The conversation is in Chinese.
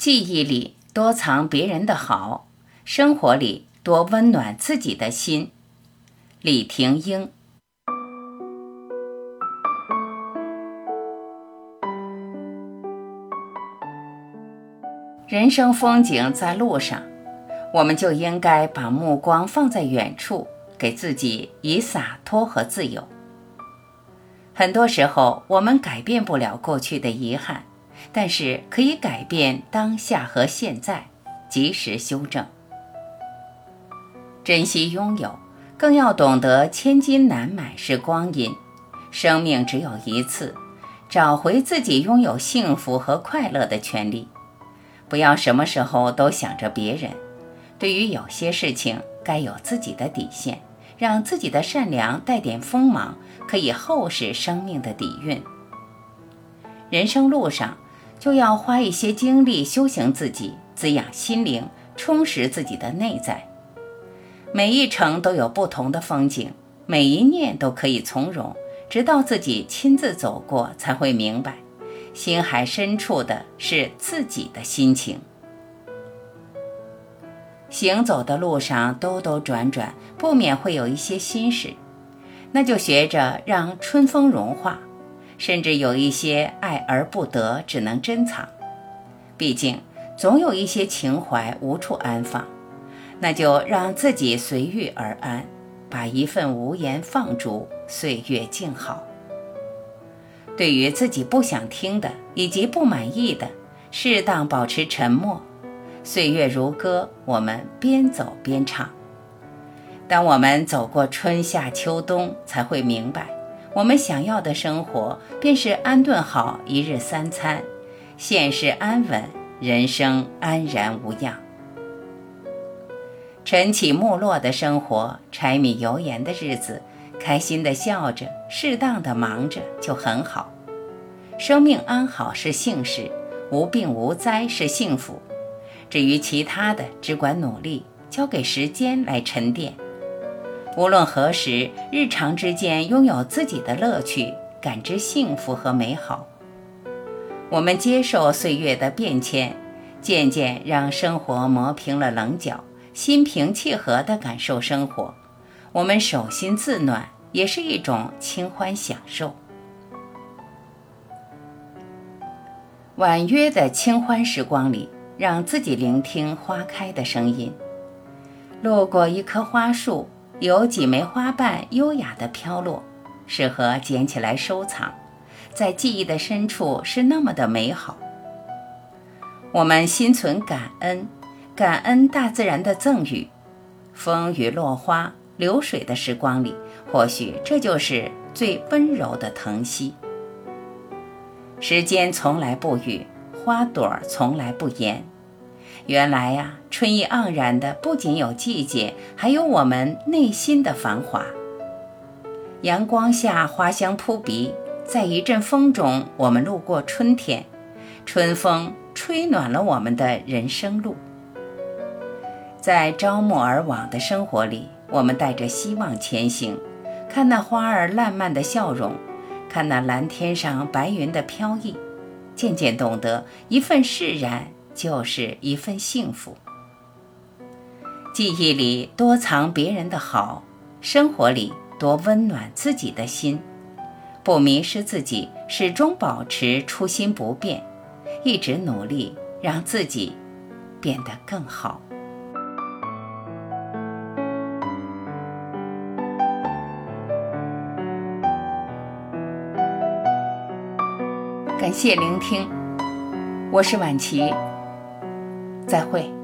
记忆里多藏别人的好，生活里多温暖自己的心。李婷英。人生风景在路上，我们就应该把目光放在远处，给自己以洒脱和自由。很多时候，我们改变不了过去的遗憾，但是可以改变当下和现在，及时修正。珍惜拥有，更要懂得千金难买是光阴，生命只有一次，找回自己拥有幸福和快乐的权利。不要什么时候都想着别人，对于有些事情该有自己的底线，让自己的善良带点锋芒，可以厚实生命的底蕴。人生路上就要花一些精力修行自己，滋养心灵，充实自己的内在。每一程都有不同的风景，每一念都可以从容，直到自己亲自走过，才会明白。心海深处的是自己的心情。行走的路上兜兜转转，不免会有一些心事，那就学着让春风融化。甚至有一些爱而不得，只能珍藏。毕竟总有一些情怀无处安放，那就让自己随遇而安，把一份无言放逐，岁月静好。对于自己不想听的以及不满意的，适当保持沉默。岁月如歌，我们边走边唱。当我们走过春夏秋冬，才会明白，我们想要的生活便是安顿好一日三餐，现世安稳，人生安然无恙。晨起暮落的生活，柴米油盐的日子。开心的笑着，适当的忙着就很好。生命安好是幸事，无病无灾是幸福。至于其他的，只管努力，交给时间来沉淀。无论何时，日常之间拥有自己的乐趣，感知幸福和美好。我们接受岁月的变迁，渐渐让生活磨平了棱角，心平气和地感受生活。我们手心自暖，也是一种清欢享受。婉约的清欢时光里，让自己聆听花开的声音。路过一棵花树，有几枚花瓣优雅地飘落，适合捡起来收藏，在记忆的深处是那么的美好。我们心存感恩，感恩大自然的赠予，风雨落花。流水的时光里，或许这就是最温柔的疼惜。时间从来不语，花朵从来不言。原来呀，春意盎然的不仅有季节，还有我们内心的繁华。阳光下，花香扑鼻，在一阵风中，我们路过春天。春风吹暖了我们的人生路。在朝暮而往的生活里。我们带着希望前行，看那花儿烂漫的笑容，看那蓝天上白云的飘逸，渐渐懂得一份释然就是一份幸福。记忆里多藏别人的好，生活里多温暖自己的心，不迷失自己，始终保持初心不变，一直努力让自己变得更好。感谢聆听，我是晚琪，再会。